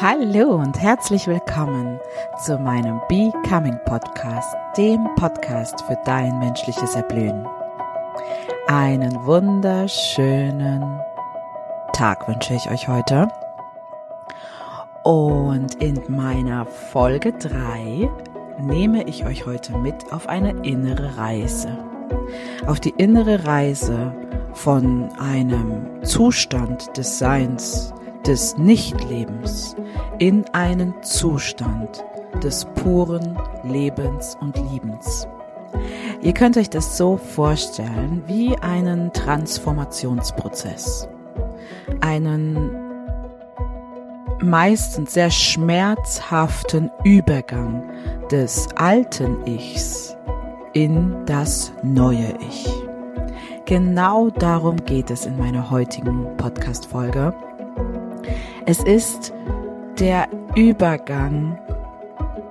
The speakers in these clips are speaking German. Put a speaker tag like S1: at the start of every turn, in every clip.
S1: Hallo und herzlich willkommen zu meinem Becoming Podcast, dem Podcast für dein menschliches Erblühen. Einen wunderschönen Tag wünsche ich euch heute. Und in meiner Folge 3 nehme ich euch heute mit auf eine innere Reise. Auf die innere Reise von einem Zustand des Seins, des Nichtlebens in einen Zustand des puren Lebens und Liebens. Ihr könnt euch das so vorstellen wie einen Transformationsprozess. Einen meistens sehr schmerzhaften Übergang des alten Ichs in das neue Ich. Genau darum geht es in meiner heutigen Podcast-Folge. Es ist der Übergang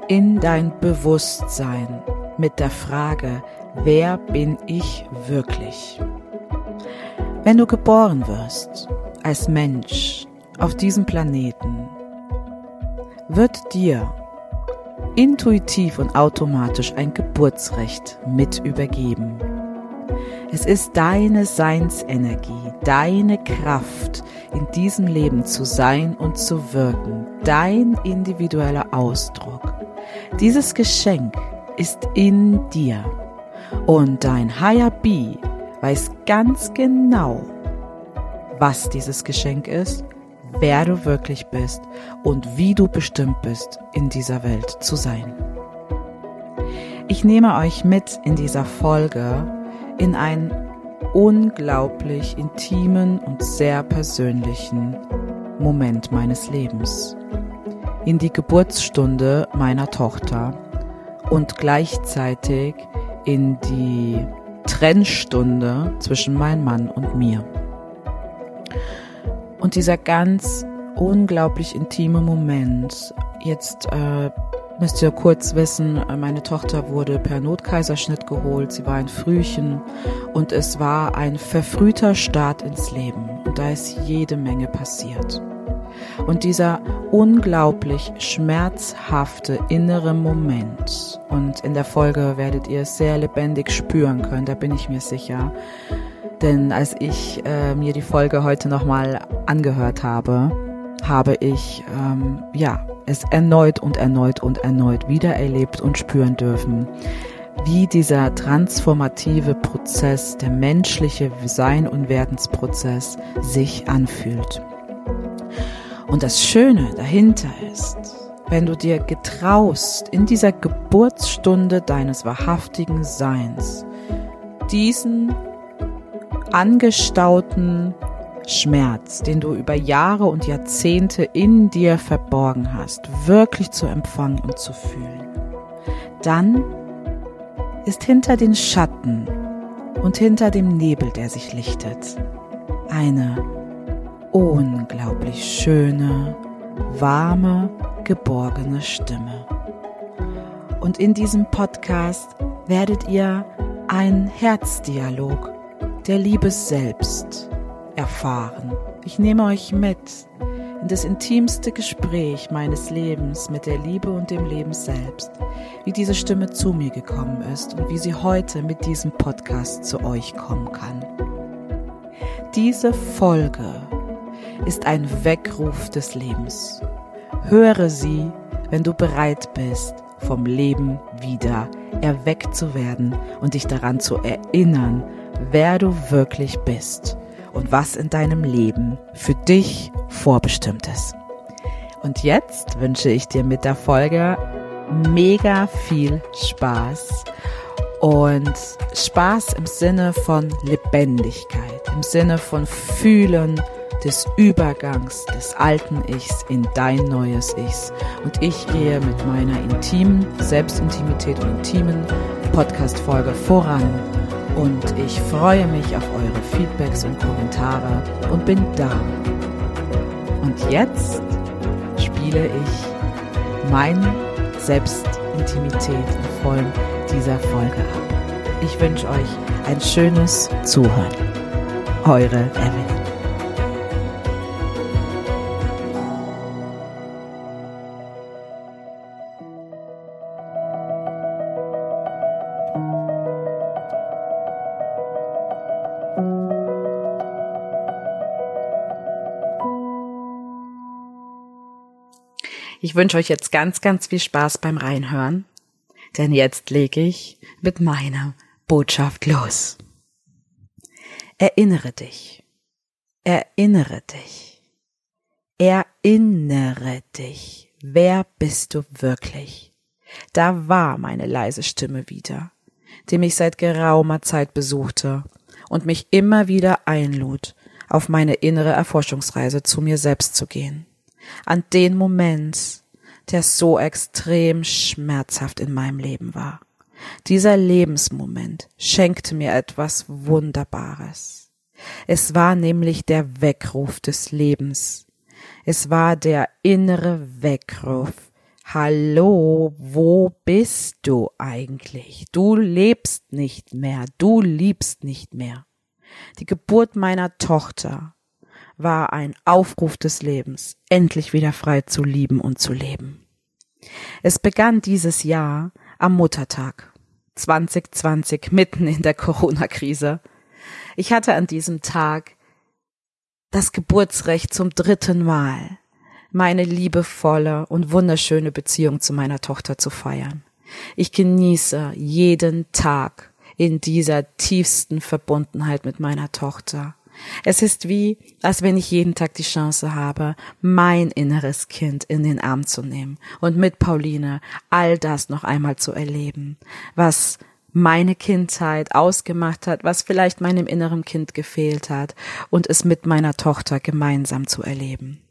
S1: in dein Bewusstsein mit der Frage, wer bin ich wirklich? Wenn du geboren wirst als Mensch auf diesem Planeten, wird dir intuitiv und automatisch ein Geburtsrecht mit übergeben. Es ist deine Seinsenergie, deine Kraft, in diesem Leben zu sein und zu wirken, dein individueller Ausdruck. Dieses Geschenk ist in dir und dein Higher Be weiß ganz genau, was dieses Geschenk ist, wer du wirklich bist und wie du bestimmt bist, in dieser Welt zu sein. Ich nehme euch mit in dieser Folge in einen unglaublich intimen und sehr persönlichen Moment meines Lebens. In die Geburtsstunde meiner Tochter und gleichzeitig in die Trennstunde zwischen meinem Mann und mir. Und dieser ganz unglaublich intime Moment, jetzt äh, müsst ihr kurz wissen, meine Tochter wurde per Notkaiserschnitt geholt, sie war ein Frühchen und es war ein verfrühter Start ins Leben. Und da ist jede Menge passiert. Und dieser unglaublich schmerzhafte innere Moment, und in der Folge werdet ihr es sehr lebendig spüren können, da bin ich mir sicher, denn als ich äh, mir die Folge heute nochmal angehört habe, habe ich ähm, ja es erneut und erneut und erneut wieder erlebt und spüren dürfen, wie dieser transformative Prozess, der menschliche Sein- und Werdensprozess sich anfühlt. Und das Schöne dahinter ist, wenn du dir getraust, in dieser Geburtsstunde deines wahrhaftigen Seins, diesen angestauten Schmerz, den du über Jahre und Jahrzehnte in dir verborgen hast, wirklich zu empfangen und zu fühlen, dann ist hinter den Schatten und hinter dem Nebel, der sich lichtet, eine unglaublich schöne, warme, geborgene Stimme. Und in diesem Podcast werdet ihr einen Herzdialog der Liebe selbst erfahren. Ich nehme euch mit in das intimste Gespräch meines Lebens mit der Liebe und dem Leben selbst, wie diese Stimme zu mir gekommen ist und wie sie heute mit diesem Podcast zu euch kommen kann. Diese Folge ist ein Weckruf des Lebens. Höre sie, wenn du bereit bist, vom Leben wieder erweckt zu werden und dich daran zu erinnern, wer du wirklich bist und was in deinem Leben für dich vorbestimmt ist. Und jetzt wünsche ich dir mit der Folge mega viel Spaß und Spaß im Sinne von Lebendigkeit, im Sinne von Fühlen des Übergangs des alten Ichs in dein neues Ichs. Und ich gehe mit meiner intimen Selbstintimität und intimen Podcast-Folge voran und ich freue mich auf eure Feedbacks und Kommentare und bin da. Und jetzt spiele ich meine Selbstintimität in Form dieser Folge ab. Ich wünsche euch ein schönes Zuhören. Eure Evelyn. Ich wünsche euch jetzt ganz, ganz viel Spaß beim Reinhören, denn jetzt lege ich mit meiner Botschaft los. Erinnere dich. Erinnere dich. Erinnere dich. Wer bist du wirklich? Da war meine leise Stimme wieder, die mich seit geraumer Zeit besuchte und mich immer wieder einlud, auf meine innere Erforschungsreise zu mir selbst zu gehen. An den Moment, der so extrem schmerzhaft in meinem Leben war. Dieser Lebensmoment schenkte mir etwas Wunderbares. Es war nämlich der Weckruf des Lebens. Es war der innere Weckruf. Hallo, wo bist du eigentlich? Du lebst nicht mehr, du liebst nicht mehr. Die Geburt meiner Tochter war ein Aufruf des Lebens, endlich wieder frei zu lieben und zu leben. Es begann dieses Jahr am Muttertag 2020 mitten in der Corona-Krise. Ich hatte an diesem Tag das Geburtsrecht zum dritten Mal, meine liebevolle und wunderschöne Beziehung zu meiner Tochter zu feiern. Ich genieße jeden Tag in dieser tiefsten Verbundenheit mit meiner Tochter. Es ist wie, als wenn ich jeden Tag die Chance habe, mein inneres Kind in den Arm zu nehmen und mit Pauline all das noch einmal zu erleben, was meine Kindheit ausgemacht hat, was vielleicht meinem inneren Kind gefehlt hat und es mit meiner Tochter gemeinsam zu erleben.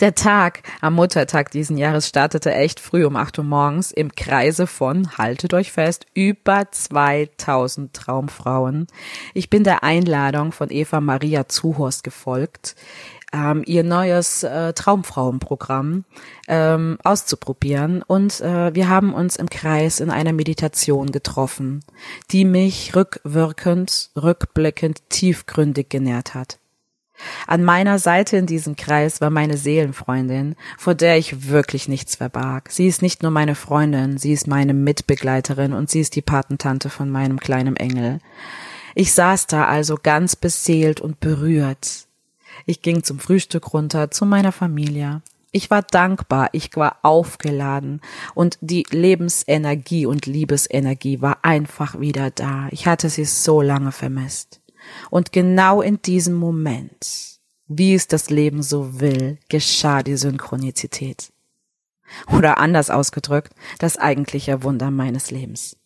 S1: Der Tag am Muttertag diesen Jahres startete echt früh um 8 Uhr morgens im Kreise von, haltet euch fest, über 2000 Traumfrauen. Ich bin der Einladung von Eva Maria Zuhorst gefolgt, ähm, ihr neues äh, Traumfrauenprogramm ähm, auszuprobieren. Und äh, wir haben uns im Kreis in einer Meditation getroffen, die mich rückwirkend, rückblickend, tiefgründig genährt hat. An meiner Seite in diesem Kreis war meine Seelenfreundin, vor der ich wirklich nichts verbarg. Sie ist nicht nur meine Freundin, sie ist meine Mitbegleiterin und sie ist die Patentante von meinem kleinen Engel. Ich saß da also ganz beseelt und berührt. Ich ging zum Frühstück runter zu meiner Familie. Ich war dankbar, ich war aufgeladen und die Lebensenergie und Liebesenergie war einfach wieder da. Ich hatte sie so lange vermisst. Und genau in diesem Moment, wie es das Leben so will, geschah die Synchronizität. Oder anders ausgedrückt, das eigentliche Wunder meines Lebens.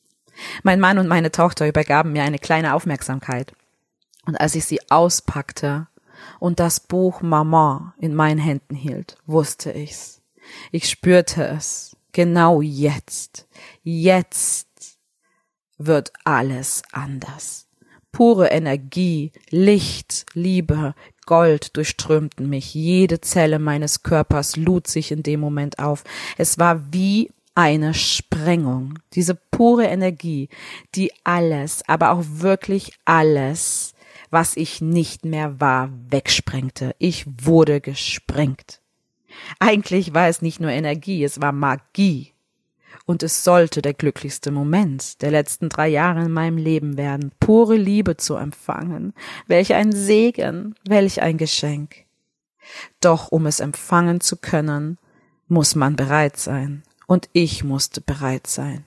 S1: Mein Mann und meine Tochter übergaben mir eine kleine Aufmerksamkeit. Und als ich sie auspackte und das Buch Mama in meinen Händen hielt, wusste ich's. Ich spürte es. Genau jetzt. Jetzt wird alles anders. Pure Energie, Licht, Liebe, Gold durchströmten mich. Jede Zelle meines Körpers lud sich in dem Moment auf. Es war wie eine Sprengung. Diese pure Energie, die alles, aber auch wirklich alles, was ich nicht mehr war, wegsprengte. Ich wurde gesprengt. Eigentlich war es nicht nur Energie, es war Magie und es sollte der glücklichste Moment der letzten drei Jahre in meinem Leben werden, pure Liebe zu empfangen. Welch ein Segen, welch ein Geschenk. Doch um es empfangen zu können, muss man bereit sein. Und ich musste bereit sein.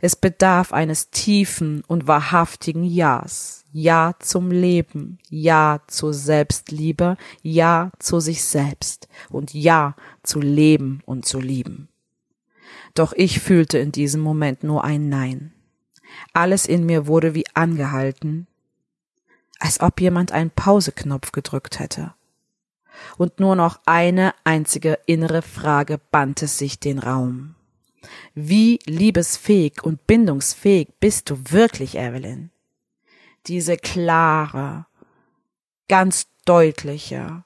S1: Es bedarf eines tiefen und wahrhaftigen Ja's. Ja zum Leben, Ja zur Selbstliebe, Ja zu sich selbst und Ja zu leben und zu lieben. Doch ich fühlte in diesem Moment nur ein Nein. Alles in mir wurde wie angehalten, als ob jemand einen Pauseknopf gedrückt hätte. Und nur noch eine einzige innere Frage bannte sich den Raum. Wie liebesfähig und bindungsfähig bist du wirklich, Evelyn? Diese klare, ganz deutliche,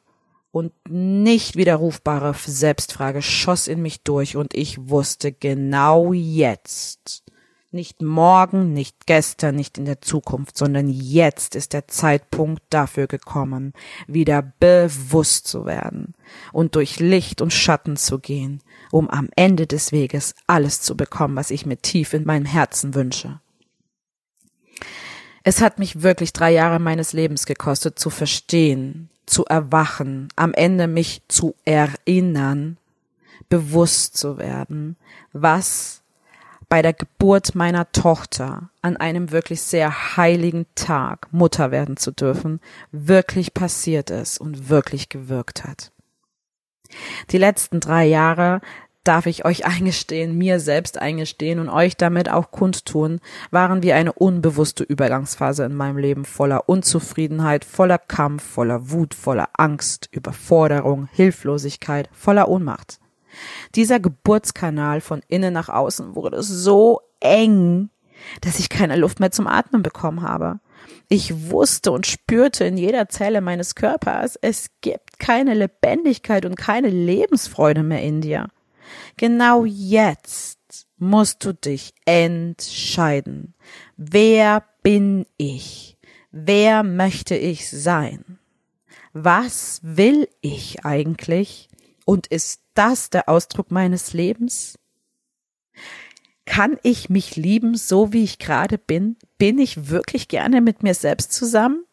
S1: und nicht widerrufbare Selbstfrage schoss in mich durch und ich wusste genau jetzt, nicht morgen, nicht gestern, nicht in der Zukunft, sondern jetzt ist der Zeitpunkt dafür gekommen, wieder bewusst zu werden und durch Licht und Schatten zu gehen, um am Ende des Weges alles zu bekommen, was ich mir tief in meinem Herzen wünsche. Es hat mich wirklich drei Jahre meines Lebens gekostet zu verstehen, zu erwachen, am Ende mich zu erinnern, bewusst zu werden, was bei der Geburt meiner Tochter an einem wirklich sehr heiligen Tag Mutter werden zu dürfen, wirklich passiert ist und wirklich gewirkt hat. Die letzten drei Jahre darf ich euch eingestehen, mir selbst eingestehen und euch damit auch kundtun, waren wie eine unbewusste Übergangsphase in meinem Leben voller Unzufriedenheit, voller Kampf, voller Wut, voller Angst, Überforderung, Hilflosigkeit, voller Ohnmacht. Dieser Geburtskanal von innen nach außen wurde so eng, dass ich keine Luft mehr zum Atmen bekommen habe. Ich wusste und spürte in jeder Zelle meines Körpers, es gibt keine Lebendigkeit und keine Lebensfreude mehr in dir. Genau jetzt musst du dich entscheiden. Wer bin ich? Wer möchte ich sein? Was will ich eigentlich? Und ist das der Ausdruck meines Lebens? Kann ich mich lieben, so wie ich gerade bin? Bin ich wirklich gerne mit mir selbst zusammen?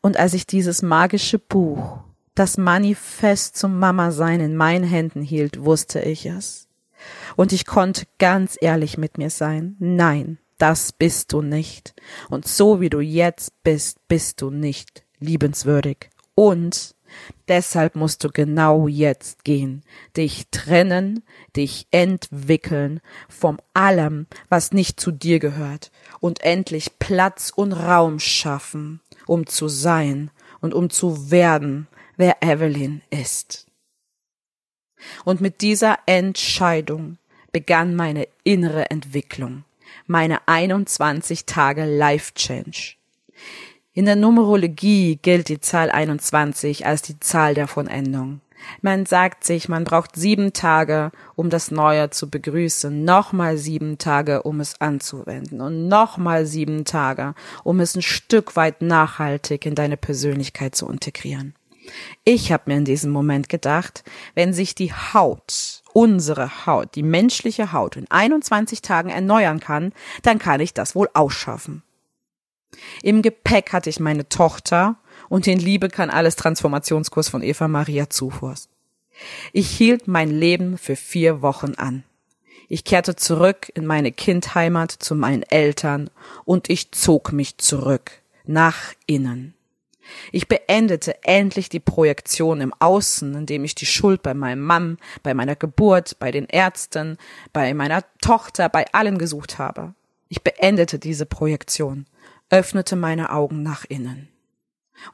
S1: Und als ich dieses magische Buch, das Manifest zum Mama-Sein in meinen Händen hielt, wusste ich es. Und ich konnte ganz ehrlich mit mir sein. Nein, das bist du nicht. Und so wie du jetzt bist, bist du nicht liebenswürdig. Und Deshalb musst du genau jetzt gehen, dich trennen, dich entwickeln vom allem, was nicht zu dir gehört und endlich Platz und Raum schaffen, um zu sein und um zu werden, wer Evelyn ist. Und mit dieser Entscheidung begann meine innere Entwicklung, meine 21 Tage Life Change. In der Numerologie gilt die Zahl 21 als die Zahl der Vonendung. Man sagt sich, man braucht sieben Tage, um das Neue zu begrüßen, nochmal sieben Tage, um es anzuwenden und nochmal sieben Tage, um es ein Stück weit nachhaltig in deine Persönlichkeit zu integrieren. Ich habe mir in diesem Moment gedacht, wenn sich die Haut, unsere Haut, die menschliche Haut in 21 Tagen erneuern kann, dann kann ich das wohl ausschaffen. Im Gepäck hatte ich meine Tochter und den Liebe kann alles Transformationskurs von Eva Maria Zufors. Ich hielt mein Leben für vier Wochen an. Ich kehrte zurück in meine Kindheimat zu meinen Eltern und ich zog mich zurück nach innen. Ich beendete endlich die Projektion im Außen, indem ich die Schuld bei meinem Mann, bei meiner Geburt, bei den Ärzten, bei meiner Tochter, bei allen gesucht habe. Ich beendete diese Projektion öffnete meine Augen nach innen.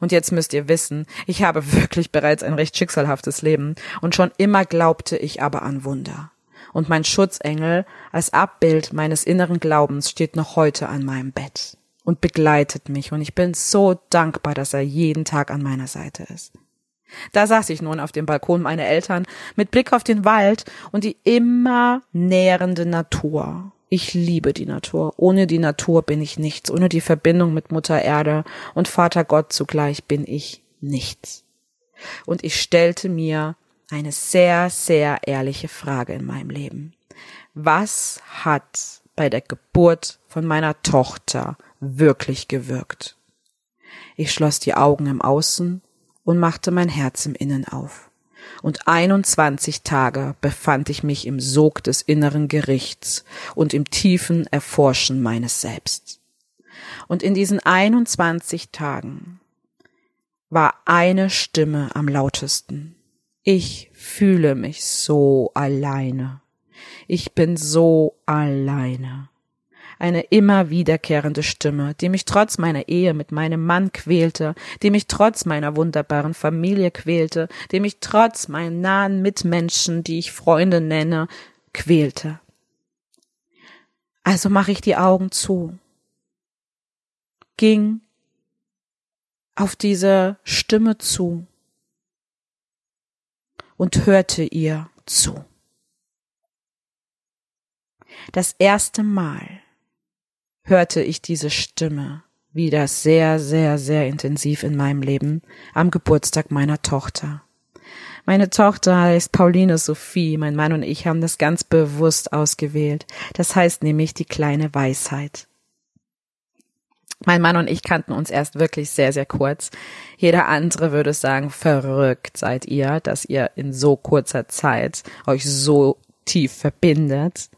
S1: Und jetzt müsst ihr wissen, ich habe wirklich bereits ein recht schicksalhaftes Leben und schon immer glaubte ich aber an Wunder. Und mein Schutzengel als Abbild meines inneren Glaubens steht noch heute an meinem Bett und begleitet mich und ich bin so dankbar, dass er jeden Tag an meiner Seite ist. Da saß ich nun auf dem Balkon meiner Eltern mit Blick auf den Wald und die immer nährende Natur ich liebe die Natur. Ohne die Natur bin ich nichts. Ohne die Verbindung mit Mutter Erde und Vater Gott zugleich bin ich nichts. Und ich stellte mir eine sehr, sehr ehrliche Frage in meinem Leben. Was hat bei der Geburt von meiner Tochter wirklich gewirkt? Ich schloss die Augen im Außen und machte mein Herz im Innen auf und 21 Tage befand ich mich im Sog des inneren Gerichts und im tiefen Erforschen meines Selbst. Und in diesen 21 Tagen war eine Stimme am lautesten. Ich fühle mich so alleine. Ich bin so alleine eine immer wiederkehrende Stimme, die mich trotz meiner Ehe mit meinem Mann quälte, die mich trotz meiner wunderbaren Familie quälte, die mich trotz meinen nahen Mitmenschen, die ich Freunde nenne, quälte. Also mache ich die Augen zu, ging auf diese Stimme zu und hörte ihr zu. Das erste Mal hörte ich diese Stimme wieder sehr, sehr, sehr intensiv in meinem Leben am Geburtstag meiner Tochter. Meine Tochter heißt Pauline Sophie. Mein Mann und ich haben das ganz bewusst ausgewählt. Das heißt nämlich die kleine Weisheit. Mein Mann und ich kannten uns erst wirklich sehr, sehr kurz. Jeder andere würde sagen, verrückt seid ihr, dass ihr in so kurzer Zeit euch so tief verbindet.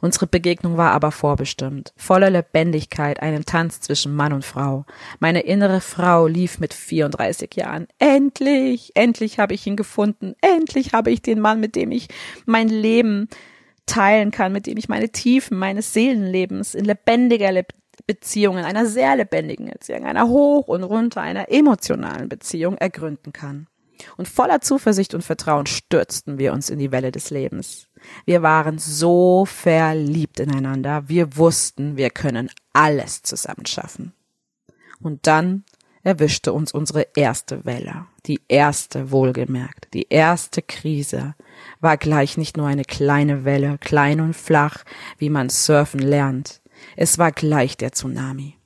S1: Unsere Begegnung war aber vorbestimmt, voller Lebendigkeit, einem Tanz zwischen Mann und Frau. Meine innere Frau lief mit 34 Jahren. Endlich, endlich habe ich ihn gefunden. Endlich habe ich den Mann, mit dem ich mein Leben teilen kann, mit dem ich meine Tiefen meines Seelenlebens in lebendiger Le Beziehung, in einer sehr lebendigen Beziehung, einer hoch und runter, einer emotionalen Beziehung ergründen kann. Und voller Zuversicht und Vertrauen stürzten wir uns in die Welle des Lebens. Wir waren so verliebt ineinander, wir wussten, wir können alles zusammen schaffen. Und dann erwischte uns unsere erste Welle, die erste wohlgemerkt, die erste Krise, war gleich nicht nur eine kleine Welle, klein und flach, wie man surfen lernt, es war gleich der Tsunami.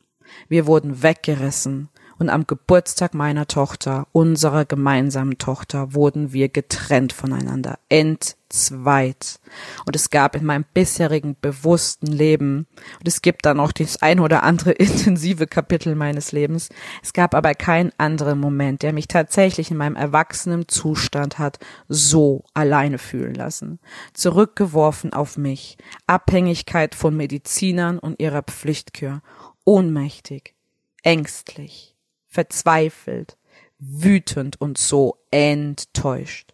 S1: Wir wurden weggerissen, und am Geburtstag meiner Tochter, unserer gemeinsamen Tochter, wurden wir getrennt voneinander, entzweit. Und es gab in meinem bisherigen bewussten Leben, und es gibt dann auch das ein oder andere intensive Kapitel meines Lebens, es gab aber keinen anderen Moment, der mich tatsächlich in meinem erwachsenen Zustand hat so alleine fühlen lassen. Zurückgeworfen auf mich, Abhängigkeit von Medizinern und ihrer Pflichtkür, ohnmächtig, ängstlich verzweifelt, wütend und so enttäuscht.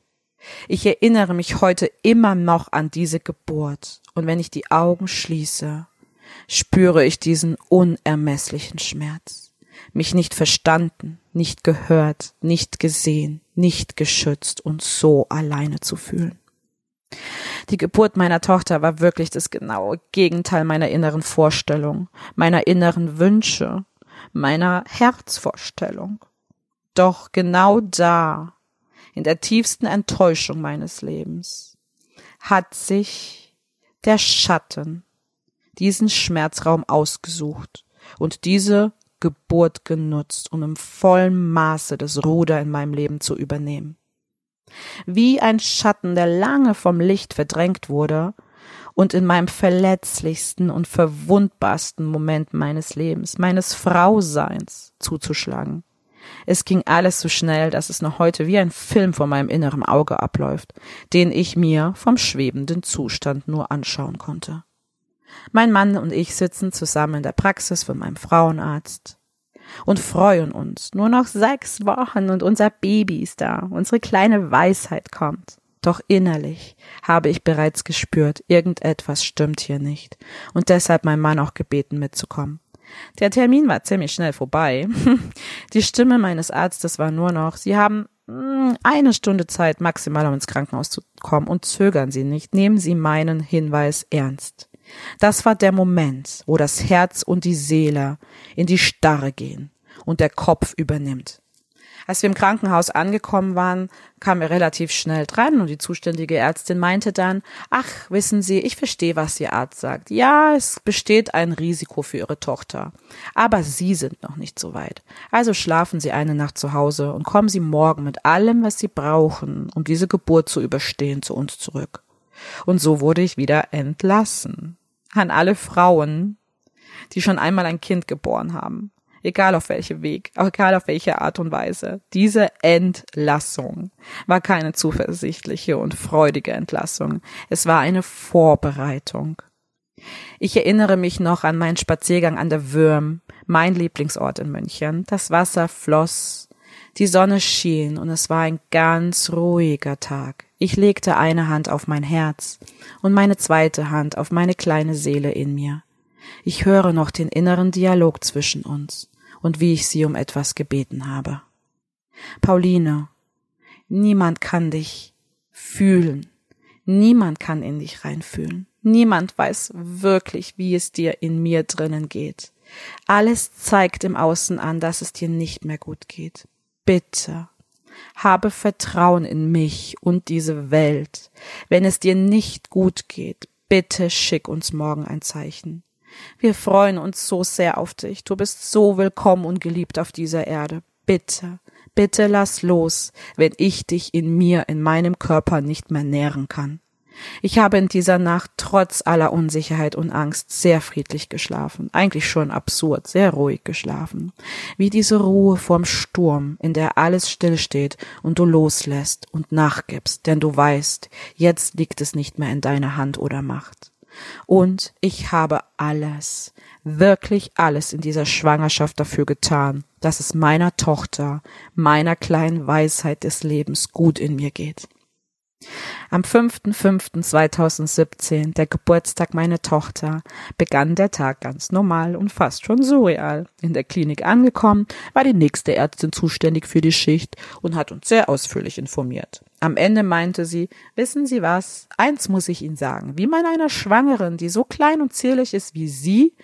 S1: Ich erinnere mich heute immer noch an diese Geburt, und wenn ich die Augen schließe, spüre ich diesen unermesslichen Schmerz. Mich nicht verstanden, nicht gehört, nicht gesehen, nicht geschützt und so alleine zu fühlen. Die Geburt meiner Tochter war wirklich das genaue Gegenteil meiner inneren Vorstellung, meiner inneren Wünsche, meiner Herzvorstellung. Doch genau da, in der tiefsten Enttäuschung meines Lebens, hat sich der Schatten diesen Schmerzraum ausgesucht und diese Geburt genutzt, um im vollen Maße das Ruder in meinem Leben zu übernehmen. Wie ein Schatten, der lange vom Licht verdrängt wurde, und in meinem verletzlichsten und verwundbarsten Moment meines Lebens, meines Frauseins zuzuschlagen. Es ging alles so schnell, dass es noch heute wie ein Film vor meinem inneren Auge abläuft, den ich mir vom schwebenden Zustand nur anschauen konnte. Mein Mann und ich sitzen zusammen in der Praxis von meinem Frauenarzt und freuen uns. Nur noch sechs Wochen und unser Baby ist da, unsere kleine Weisheit kommt. Doch innerlich habe ich bereits gespürt, irgendetwas stimmt hier nicht und deshalb mein Mann auch gebeten mitzukommen. Der Termin war ziemlich schnell vorbei. Die Stimme meines Arztes war nur noch, Sie haben hm, eine Stunde Zeit maximal, um ins Krankenhaus zu kommen und zögern Sie nicht, nehmen Sie meinen Hinweis ernst. Das war der Moment, wo das Herz und die Seele in die Starre gehen und der Kopf übernimmt. Als wir im Krankenhaus angekommen waren, kamen wir relativ schnell dran und die zuständige Ärztin meinte dann, ach, wissen Sie, ich verstehe, was Ihr Arzt sagt. Ja, es besteht ein Risiko für Ihre Tochter. Aber Sie sind noch nicht so weit. Also schlafen Sie eine Nacht zu Hause und kommen Sie morgen mit allem, was Sie brauchen, um diese Geburt zu überstehen, zu uns zurück. Und so wurde ich wieder entlassen. An alle Frauen, die schon einmal ein Kind geboren haben egal auf welche Weg, egal auf welche Art und Weise. Diese Entlassung war keine zuversichtliche und freudige Entlassung. Es war eine Vorbereitung. Ich erinnere mich noch an meinen Spaziergang an der Würm, mein Lieblingsort in München. Das Wasser floss, die Sonne schien und es war ein ganz ruhiger Tag. Ich legte eine Hand auf mein Herz und meine zweite Hand auf meine kleine Seele in mir. Ich höre noch den inneren Dialog zwischen uns und wie ich sie um etwas gebeten habe. Pauline, niemand kann dich fühlen. Niemand kann in dich reinfühlen. Niemand weiß wirklich, wie es dir in mir drinnen geht. Alles zeigt im Außen an, dass es dir nicht mehr gut geht. Bitte, habe Vertrauen in mich und diese Welt. Wenn es dir nicht gut geht, bitte schick uns morgen ein Zeichen. Wir freuen uns so sehr auf dich. Du bist so willkommen und geliebt auf dieser Erde. Bitte, bitte lass los, wenn ich dich in mir, in meinem Körper nicht mehr nähren kann. Ich habe in dieser Nacht trotz aller Unsicherheit und Angst sehr friedlich geschlafen, eigentlich schon absurd, sehr ruhig geschlafen, wie diese Ruhe vorm Sturm, in der alles stillsteht und du loslässt und nachgibst, denn du weißt, jetzt liegt es nicht mehr in deiner Hand oder Macht. Und ich habe alles, wirklich alles in dieser Schwangerschaft dafür getan, dass es meiner Tochter, meiner kleinen Weisheit des Lebens gut in mir geht. Am 5.5.2017, der Geburtstag meiner Tochter, begann der Tag ganz normal und fast schon surreal. In der Klinik angekommen, war die nächste Ärztin zuständig für die Schicht und hat uns sehr ausführlich informiert. Am Ende meinte sie, wissen Sie was, eins muss ich Ihnen sagen, wie man einer Schwangeren, die so klein und zierlich ist wie Sie,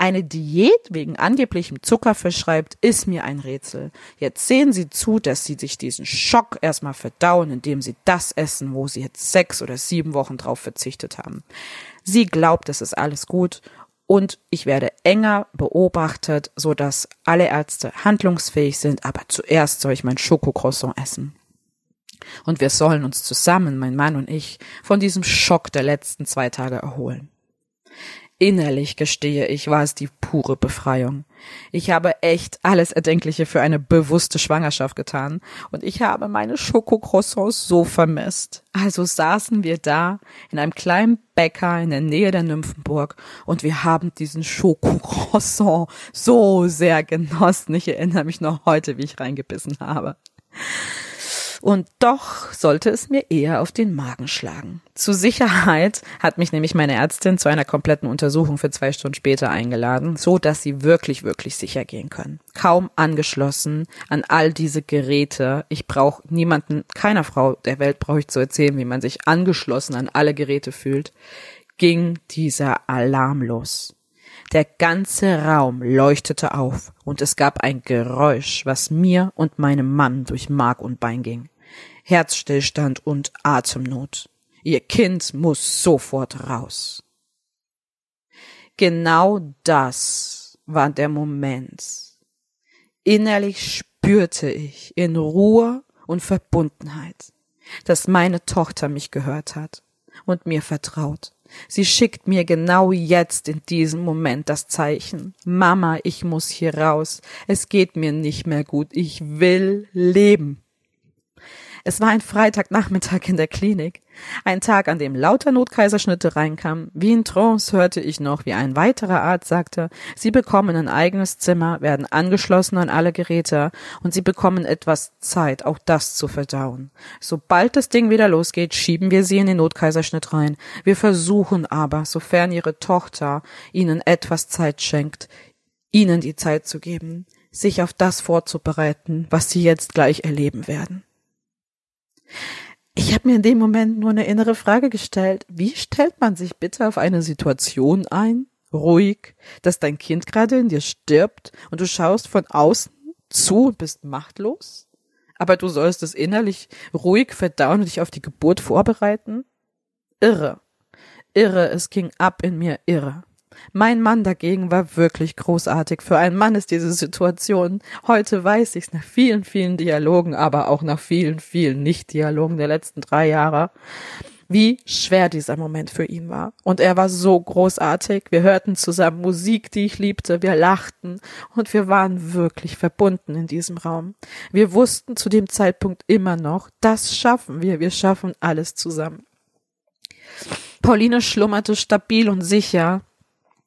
S1: eine Diät wegen angeblichem Zucker verschreibt, ist mir ein Rätsel. Jetzt sehen Sie zu, dass Sie sich diesen Schock erstmal verdauen, indem Sie das essen, wo Sie jetzt sechs oder sieben Wochen drauf verzichtet haben. Sie glaubt, es ist alles gut und ich werde enger beobachtet, so dass alle Ärzte handlungsfähig sind, aber zuerst soll ich mein Schokocroissant essen. Und wir sollen uns zusammen, mein Mann und ich, von diesem Schock der letzten zwei Tage erholen. Innerlich gestehe ich, war es die pure Befreiung. Ich habe echt alles Erdenkliche für eine bewusste Schwangerschaft getan und ich habe meine Schokocroissants so vermisst. Also saßen wir da in einem kleinen Bäcker in der Nähe der Nymphenburg und wir haben diesen Schokocroissant so sehr genossen. Ich erinnere mich noch heute, wie ich reingebissen habe. Und doch sollte es mir eher auf den Magen schlagen. Zur Sicherheit hat mich nämlich meine Ärztin zu einer kompletten Untersuchung für zwei Stunden später eingeladen, so dass sie wirklich, wirklich sicher gehen können. Kaum angeschlossen an all diese Geräte. Ich brauche niemanden, keiner Frau der Welt brauche ich zu erzählen, wie man sich angeschlossen an alle Geräte fühlt, ging dieser Alarm los. Der ganze Raum leuchtete auf und es gab ein Geräusch, was mir und meinem Mann durch Mark und Bein ging. Herzstillstand und Atemnot. Ihr Kind muss sofort raus. Genau das war der Moment. Innerlich spürte ich in Ruhe und Verbundenheit, dass meine Tochter mich gehört hat und mir vertraut. Sie schickt mir genau jetzt in diesem Moment das Zeichen. Mama, ich muss hier raus. Es geht mir nicht mehr gut. Ich will leben. Es war ein Freitagnachmittag in der Klinik. Ein Tag, an dem lauter Notkaiserschnitte reinkamen. Wie in Trance hörte ich noch, wie ein weiterer Arzt sagte, Sie bekommen ein eigenes Zimmer, werden angeschlossen an alle Geräte und Sie bekommen etwas Zeit, auch das zu verdauen. Sobald das Ding wieder losgeht, schieben wir Sie in den Notkaiserschnitt rein. Wir versuchen aber, sofern Ihre Tochter Ihnen etwas Zeit schenkt, Ihnen die Zeit zu geben, sich auf das vorzubereiten, was Sie jetzt gleich erleben werden. Ich habe mir in dem Moment nur eine innere Frage gestellt. Wie stellt man sich bitte auf eine Situation ein, ruhig, dass dein Kind gerade in dir stirbt und du schaust von außen zu und bist machtlos? Aber du sollst es innerlich ruhig verdauen und dich auf die Geburt vorbereiten? Irre. Irre, es ging ab in mir irre. Mein Mann dagegen war wirklich großartig. Für einen Mann ist diese Situation, heute weiß ich's, nach vielen, vielen Dialogen, aber auch nach vielen, vielen Nicht-Dialogen der letzten drei Jahre, wie schwer dieser Moment für ihn war. Und er war so großartig. Wir hörten zusammen Musik, die ich liebte, wir lachten und wir waren wirklich verbunden in diesem Raum. Wir wussten zu dem Zeitpunkt immer noch, das schaffen wir, wir schaffen alles zusammen. Pauline schlummerte stabil und sicher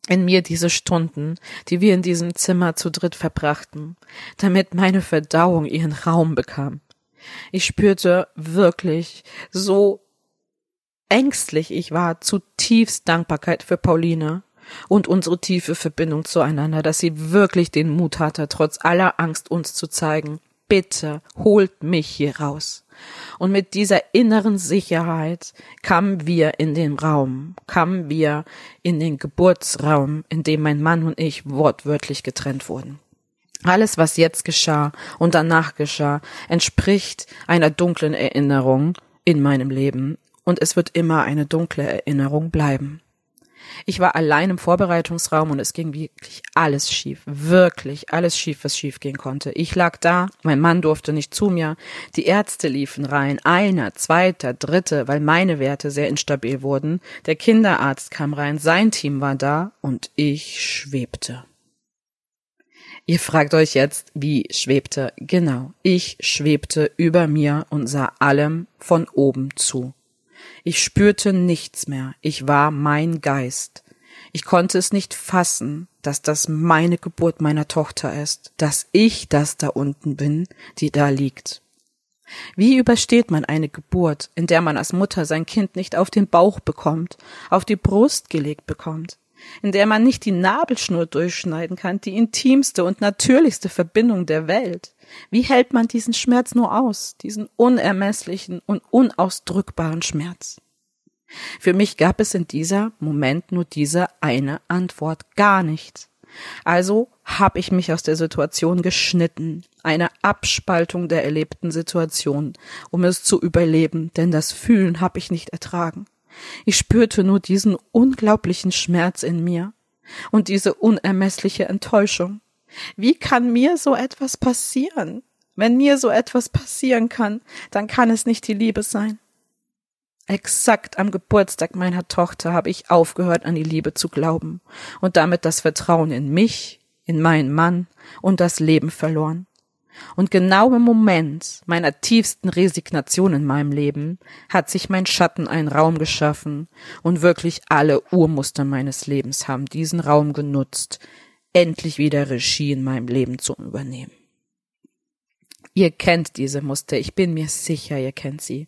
S1: in mir diese Stunden, die wir in diesem Zimmer zu dritt verbrachten, damit meine Verdauung ihren Raum bekam. Ich spürte wirklich so ängstlich ich war, zutiefst Dankbarkeit für Pauline und unsere tiefe Verbindung zueinander, dass sie wirklich den Mut hatte, trotz aller Angst uns zu zeigen, bitte holt mich hier raus. Und mit dieser inneren Sicherheit kamen wir in den Raum, kamen wir in den Geburtsraum, in dem mein Mann und ich wortwörtlich getrennt wurden. Alles, was jetzt geschah und danach geschah, entspricht einer dunklen Erinnerung in meinem Leben und es wird immer eine dunkle Erinnerung bleiben. Ich war allein im Vorbereitungsraum und es ging wirklich alles schief. Wirklich alles schief, was schief gehen konnte. Ich lag da, mein Mann durfte nicht zu mir. Die Ärzte liefen rein. Einer, zweiter, dritte, weil meine Werte sehr instabil wurden. Der Kinderarzt kam rein. Sein Team war da und ich schwebte. Ihr fragt euch jetzt, wie schwebte? Genau. Ich schwebte über mir und sah allem von oben zu. Ich spürte nichts mehr, ich war mein Geist. Ich konnte es nicht fassen, dass das meine Geburt meiner Tochter ist, dass ich das da unten bin, die da liegt. Wie übersteht man eine Geburt, in der man als Mutter sein Kind nicht auf den Bauch bekommt, auf die Brust gelegt bekommt, in der man nicht die Nabelschnur durchschneiden kann, die intimste und natürlichste Verbindung der Welt. Wie hält man diesen Schmerz nur aus, diesen unermesslichen und unausdrückbaren Schmerz? Für mich gab es in dieser Moment nur diese eine Antwort, gar nichts. Also habe ich mich aus der Situation geschnitten, eine Abspaltung der erlebten Situation, um es zu überleben, denn das Fühlen habe ich nicht ertragen. Ich spürte nur diesen unglaublichen Schmerz in mir und diese unermessliche Enttäuschung. Wie kann mir so etwas passieren? Wenn mir so etwas passieren kann, dann kann es nicht die Liebe sein. Exakt am Geburtstag meiner Tochter habe ich aufgehört, an die Liebe zu glauben und damit das Vertrauen in mich, in meinen Mann und das Leben verloren. Und genau im Moment meiner tiefsten Resignation in meinem Leben hat sich mein Schatten einen Raum geschaffen und wirklich alle Urmuster meines Lebens haben diesen Raum genutzt, endlich wieder Regie in meinem Leben zu übernehmen. Ihr kennt diese Muster, ich bin mir sicher, ihr kennt sie.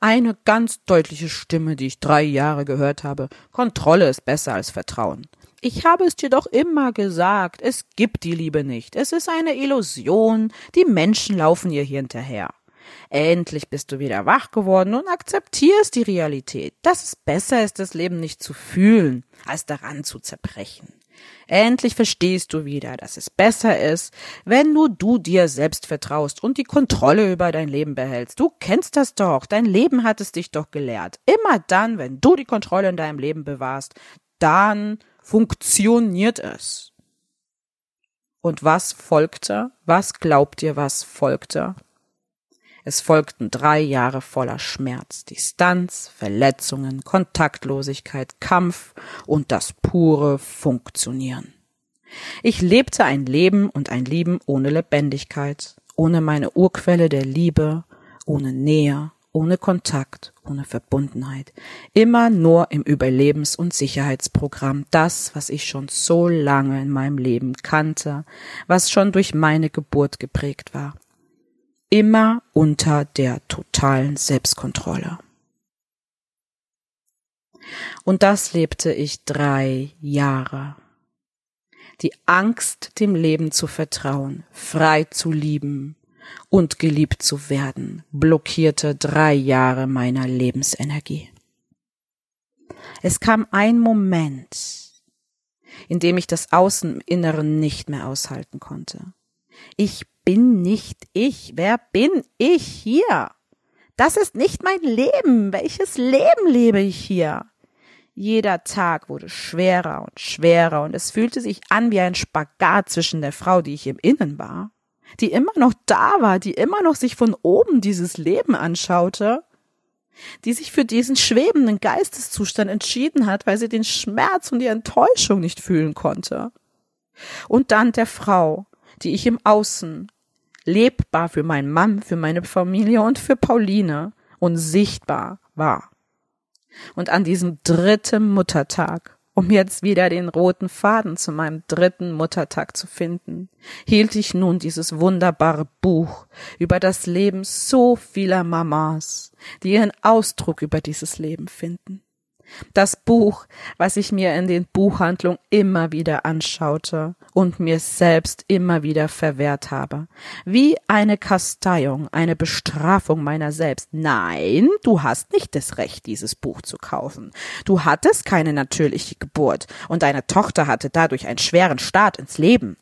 S1: Eine ganz deutliche Stimme, die ich drei Jahre gehört habe. Kontrolle ist besser als Vertrauen. Ich habe es dir doch immer gesagt, es gibt die Liebe nicht. Es ist eine Illusion. Die Menschen laufen ihr hier hinterher. Endlich bist du wieder wach geworden und akzeptierst die Realität, dass es besser ist, das Leben nicht zu fühlen, als daran zu zerbrechen. Endlich verstehst du wieder, dass es besser ist, wenn nur du dir selbst vertraust und die Kontrolle über dein Leben behältst. Du kennst das doch, dein Leben hat es dich doch gelehrt. Immer dann, wenn du die Kontrolle in deinem Leben bewahrst, dann funktioniert es. Und was folgte? Was glaubt ihr, was folgte? Es folgten drei Jahre voller Schmerz, Distanz, Verletzungen, Kontaktlosigkeit, Kampf und das pure Funktionieren. Ich lebte ein Leben und ein Leben ohne Lebendigkeit, ohne meine Urquelle der Liebe, ohne Nähe, ohne Kontakt, ohne Verbundenheit, immer nur im Überlebens- und Sicherheitsprogramm, das, was ich schon so lange in meinem Leben kannte, was schon durch meine Geburt geprägt war immer unter der totalen Selbstkontrolle. Und das lebte ich drei Jahre. Die Angst, dem Leben zu vertrauen, frei zu lieben und geliebt zu werden, blockierte drei Jahre meiner Lebensenergie. Es kam ein Moment, in dem ich das Außen im Inneren nicht mehr aushalten konnte. Ich bin nicht ich. Wer bin ich hier? Das ist nicht mein Leben. Welches Leben lebe ich hier? Jeder Tag wurde schwerer und schwerer und es fühlte sich an wie ein Spagat zwischen der Frau, die ich im Innen war, die immer noch da war, die immer noch sich von oben dieses Leben anschaute, die sich für diesen schwebenden Geisteszustand entschieden hat, weil sie den Schmerz und die Enttäuschung nicht fühlen konnte. Und dann der Frau, die ich im Außen lebbar für meinen Mann, für meine Familie und für Pauline und sichtbar war. Und an diesem dritten Muttertag, um jetzt wieder den roten Faden zu meinem dritten Muttertag zu finden, hielt ich nun dieses wunderbare Buch über das Leben so vieler Mamas, die ihren Ausdruck über dieses Leben finden. Das Buch, was ich mir in den Buchhandlungen immer wieder anschaute und mir selbst immer wieder verwehrt habe. Wie eine Kasteiung, eine Bestrafung meiner selbst. Nein, du hast nicht das Recht, dieses Buch zu kaufen. Du hattest keine natürliche Geburt und deine Tochter hatte dadurch einen schweren Start ins Leben.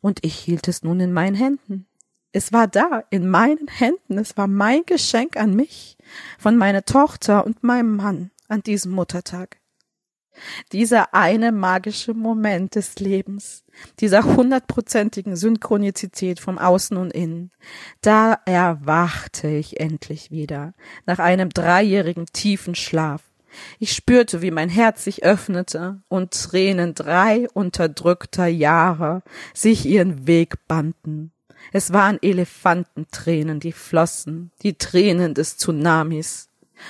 S1: Und ich hielt es nun in meinen Händen. Es war da, in meinen Händen. Es war mein Geschenk an mich, von meiner Tochter und meinem Mann an diesem Muttertag. Dieser eine magische Moment des Lebens, dieser hundertprozentigen Synchronizität vom Außen und Innen, da erwachte ich endlich wieder nach einem dreijährigen tiefen Schlaf. Ich spürte, wie mein Herz sich öffnete und Tränen drei unterdrückter Jahre sich ihren Weg banden. Es waren Elefantentränen, die flossen, die Tränen des Tsunamis,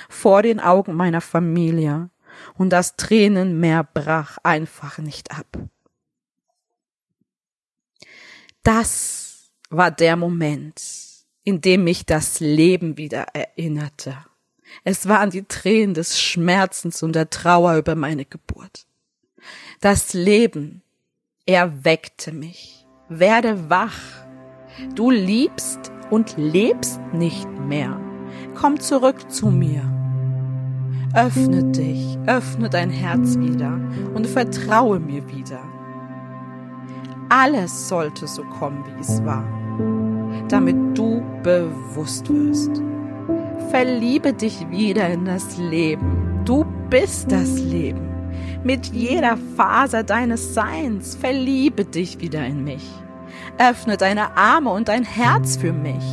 S1: vor den Augen meiner Familie, und das Tränenmeer brach einfach nicht ab. Das war der Moment, in dem mich das Leben wieder erinnerte. Es waren die Tränen des Schmerzens und der Trauer über meine Geburt. Das Leben erweckte mich. Werde wach. Du liebst und lebst nicht mehr. Komm zurück zu mir. Öffne dich, öffne dein Herz wieder und vertraue mir wieder. Alles sollte so kommen, wie es war, damit du bewusst wirst. Verliebe dich wieder in das Leben. Du bist das Leben. Mit jeder Faser deines Seins verliebe dich wieder in mich. Öffne deine Arme und dein Herz für mich.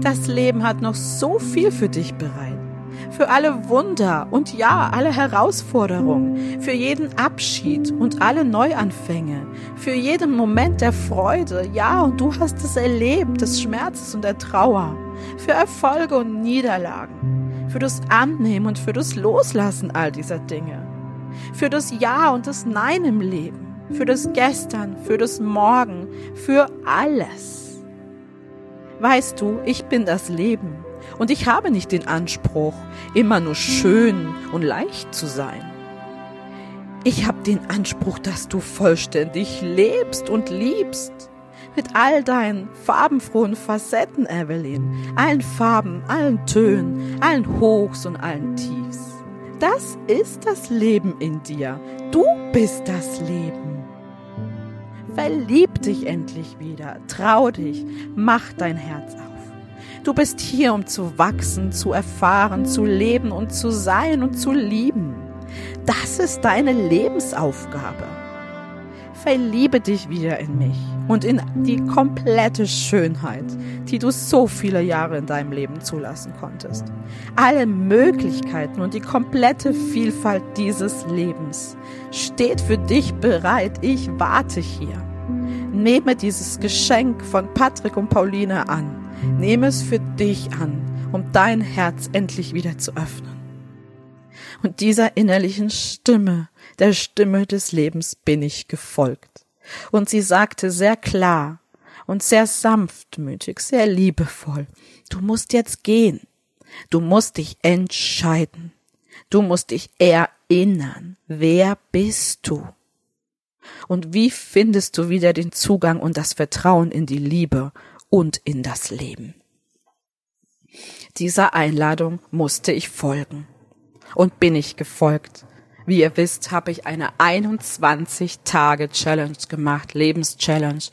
S1: Das Leben hat noch so viel für dich bereit. Für alle Wunder und ja, alle Herausforderungen, für jeden Abschied und alle Neuanfänge, für jeden Moment der Freude, ja, und du hast es erlebt, des Schmerzes und der Trauer, für Erfolge und Niederlagen, für das Annehmen und für das Loslassen all dieser Dinge, für das Ja und das Nein im Leben, für das Gestern, für das Morgen, für alles. Weißt du, ich bin das Leben und ich habe nicht den Anspruch, immer nur schön und leicht zu sein. Ich habe den Anspruch, dass du vollständig lebst und liebst. Mit all deinen farbenfrohen Facetten, Evelyn. Allen Farben, allen Tönen, allen Hochs und allen Tiefs. Das ist das Leben in dir. Du bist das Leben. Verlieb dich endlich wieder. Trau dich. Mach dein Herz auf. Du bist hier, um zu wachsen, zu erfahren, zu leben und zu sein und zu lieben. Das ist deine Lebensaufgabe. Verliebe dich wieder in mich und in die komplette Schönheit, die du so viele Jahre in deinem Leben zulassen konntest. Alle Möglichkeiten und die komplette Vielfalt dieses Lebens steht für dich bereit. Ich warte hier. Nehme dieses Geschenk von Patrick und Pauline an Nehme es für dich an, um dein Herz endlich wieder zu öffnen. Und dieser innerlichen Stimme, der Stimme des Lebens bin ich gefolgt. Und sie sagte sehr klar und sehr sanftmütig, sehr liebevoll, du musst jetzt gehen. Du musst dich entscheiden. Du musst dich erinnern. Wer bist du? Und wie findest du wieder den Zugang und das Vertrauen in die Liebe und in das Leben. Dieser Einladung musste ich folgen. Und bin ich gefolgt. Wie ihr wisst, habe ich eine 21 Tage Challenge gemacht, Lebenschallenge,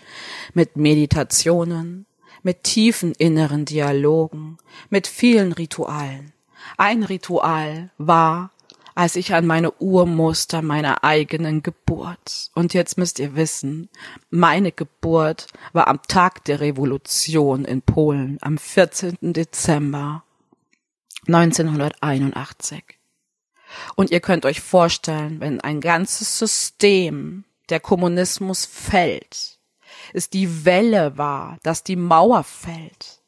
S1: mit Meditationen, mit tiefen inneren Dialogen, mit vielen Ritualen. Ein Ritual war als ich an meine Urmuster meiner eigenen Geburt. Und jetzt müsst ihr wissen, meine Geburt war am Tag der Revolution in Polen am 14. Dezember 1981. Und ihr könnt euch vorstellen, wenn ein ganzes System, der Kommunismus fällt, es die Welle war, dass die Mauer fällt,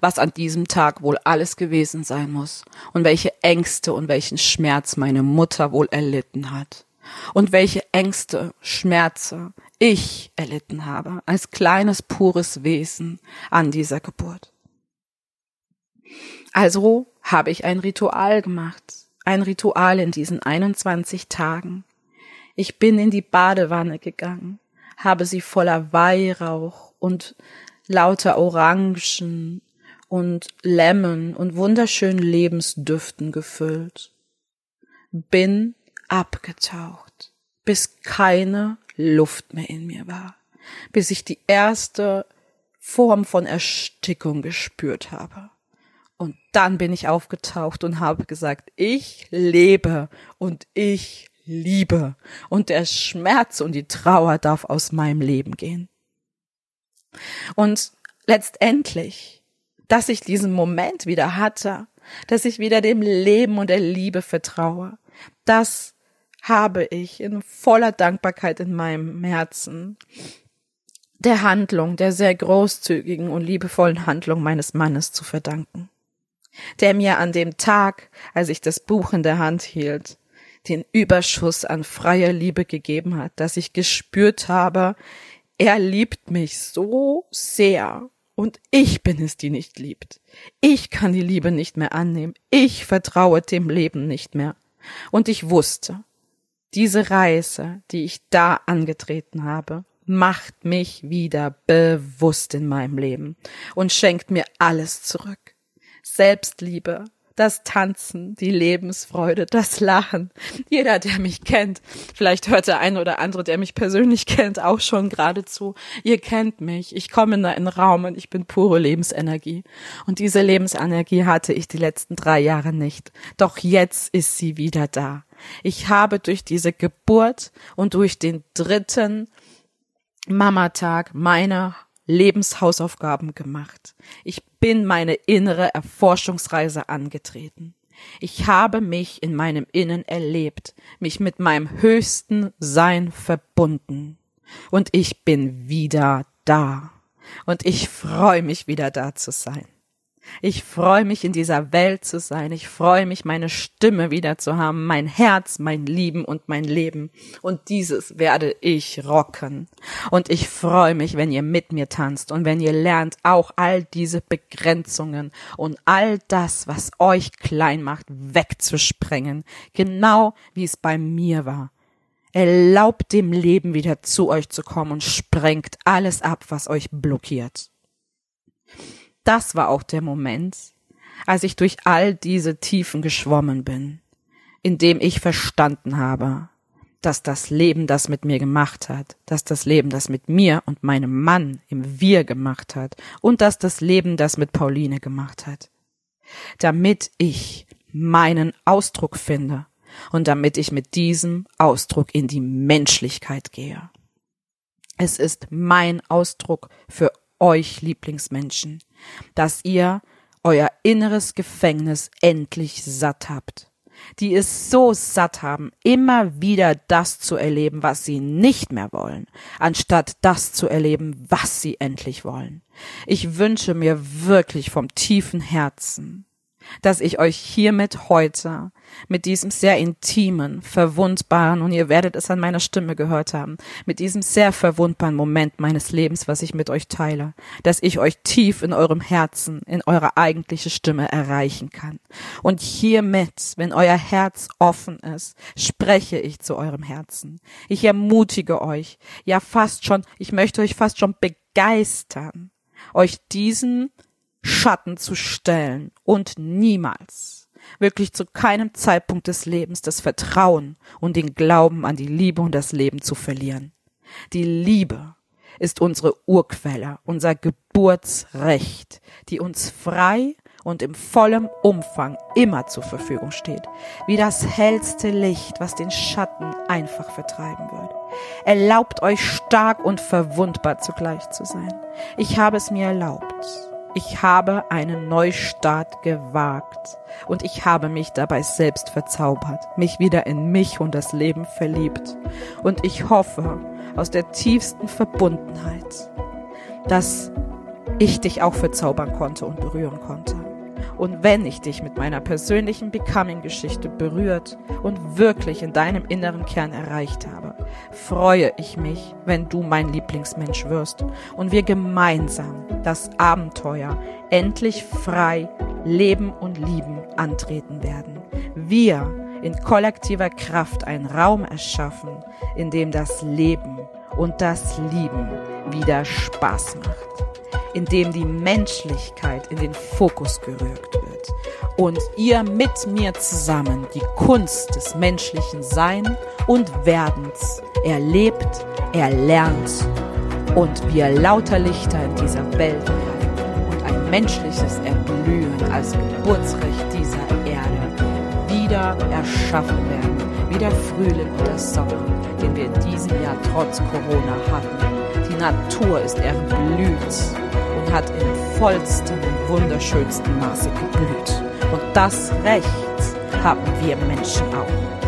S1: was an diesem Tag wohl alles gewesen sein muss und welche Ängste und welchen Schmerz meine Mutter wohl erlitten hat und welche Ängste, Schmerze ich erlitten habe als kleines pures Wesen an dieser Geburt. Also habe ich ein Ritual gemacht, ein Ritual in diesen 21 Tagen. Ich bin in die Badewanne gegangen, habe sie voller Weihrauch und lauter Orangen und Lemon und wunderschönen Lebensdüften gefüllt. Bin abgetaucht, bis keine Luft mehr in mir war, bis ich die erste Form von Erstickung gespürt habe. Und dann bin ich aufgetaucht und habe gesagt, ich lebe und ich liebe und der Schmerz und die Trauer darf aus meinem Leben gehen. Und letztendlich, dass ich diesen Moment wieder hatte, dass ich wieder dem Leben und der Liebe vertraue, das habe ich in voller Dankbarkeit in meinem Herzen der Handlung, der sehr großzügigen und liebevollen Handlung meines Mannes zu verdanken, der mir an dem Tag, als ich das Buch in der Hand hielt, den Überschuss an freier Liebe gegeben hat, dass ich gespürt habe, er liebt mich so sehr und ich bin es, die nicht liebt. Ich kann die Liebe nicht mehr annehmen. Ich vertraue dem Leben nicht mehr. Und ich wusste, diese Reise, die ich da angetreten habe, macht mich wieder bewusst in meinem Leben und schenkt mir alles zurück. Selbstliebe, das Tanzen, die Lebensfreude, das Lachen. Jeder, der mich kennt, vielleicht hört der eine oder andere, der mich persönlich kennt, auch schon geradezu. Ihr kennt mich. Ich komme in einen Raum und ich bin pure Lebensenergie. Und diese Lebensenergie hatte ich die letzten drei Jahre nicht. Doch jetzt ist sie wieder da. Ich habe durch diese Geburt und durch den dritten Mamatag meine Lebenshausaufgaben gemacht. Ich bin meine innere Erforschungsreise angetreten. Ich habe mich in meinem Innen erlebt, mich mit meinem höchsten Sein verbunden. Und ich bin wieder da. Und ich freue mich wieder da zu sein. Ich freue mich, in dieser Welt zu sein. Ich freue mich, meine Stimme wieder zu haben, mein Herz, mein Lieben und mein Leben. Und dieses werde ich rocken. Und ich freue mich, wenn ihr mit mir tanzt und wenn ihr lernt, auch all diese Begrenzungen und all das, was euch klein macht, wegzusprengen. Genau wie es bei mir war. Erlaubt dem Leben wieder zu euch zu kommen und sprengt alles ab, was euch blockiert das war auch der Moment, als ich durch all diese Tiefen geschwommen bin, in dem ich verstanden habe, dass das Leben das mit mir gemacht hat, dass das Leben das mit mir und meinem Mann im Wir gemacht hat und dass das Leben das mit Pauline gemacht hat. Damit ich meinen Ausdruck finde und damit ich mit diesem Ausdruck in die Menschlichkeit gehe. Es ist mein Ausdruck für euch Lieblingsmenschen, dass ihr euer inneres Gefängnis endlich satt habt, die es so satt haben, immer wieder das zu erleben, was sie nicht mehr wollen, anstatt das zu erleben, was sie endlich wollen. Ich wünsche mir wirklich vom tiefen Herzen, dass ich euch hiermit heute mit diesem sehr intimen, verwundbaren, und ihr werdet es an meiner Stimme gehört haben, mit diesem sehr verwundbaren Moment meines Lebens, was ich mit euch teile, dass ich euch tief in eurem Herzen, in eure eigentliche Stimme erreichen kann. Und hiermit, wenn euer Herz offen ist, spreche ich zu eurem Herzen. Ich ermutige euch, ja fast schon, ich möchte euch fast schon begeistern, euch diesen Schatten zu stellen und niemals, wirklich zu keinem Zeitpunkt des Lebens das Vertrauen und den Glauben an die Liebe und das Leben zu verlieren. Die Liebe ist unsere Urquelle, unser Geburtsrecht, die uns frei und im vollen Umfang immer zur Verfügung steht, wie das hellste Licht, was den Schatten einfach vertreiben wird. Erlaubt euch stark und verwundbar zugleich zu sein. Ich habe es mir erlaubt ich habe einen Neustart gewagt und ich habe mich dabei selbst verzaubert, mich wieder in mich und das Leben verliebt. Und ich hoffe aus der tiefsten Verbundenheit, dass ich dich auch verzaubern konnte und berühren konnte. Und wenn ich dich mit meiner persönlichen Becoming-Geschichte berührt und wirklich in deinem inneren Kern erreicht habe, freue ich mich, wenn du mein Lieblingsmensch wirst und wir gemeinsam das Abenteuer endlich frei leben und lieben antreten werden. Wir in kollektiver Kraft einen Raum erschaffen, in dem das Leben und das Lieben wieder Spaß macht in dem die Menschlichkeit in den Fokus gerückt wird. Und ihr mit mir zusammen die Kunst des menschlichen Sein und Werdens erlebt, erlernt und wir lauter Lichter in dieser Welt werden und ein menschliches Erblühen als Geburtsrecht dieser Erde wieder erschaffen werden wie der Frühling und der Sommer, den wir in diesem Jahr trotz Corona hatten. Die Natur ist erblüht und hat im vollsten und wunderschönsten Maße geblüht. Und das Recht haben wir Menschen auch.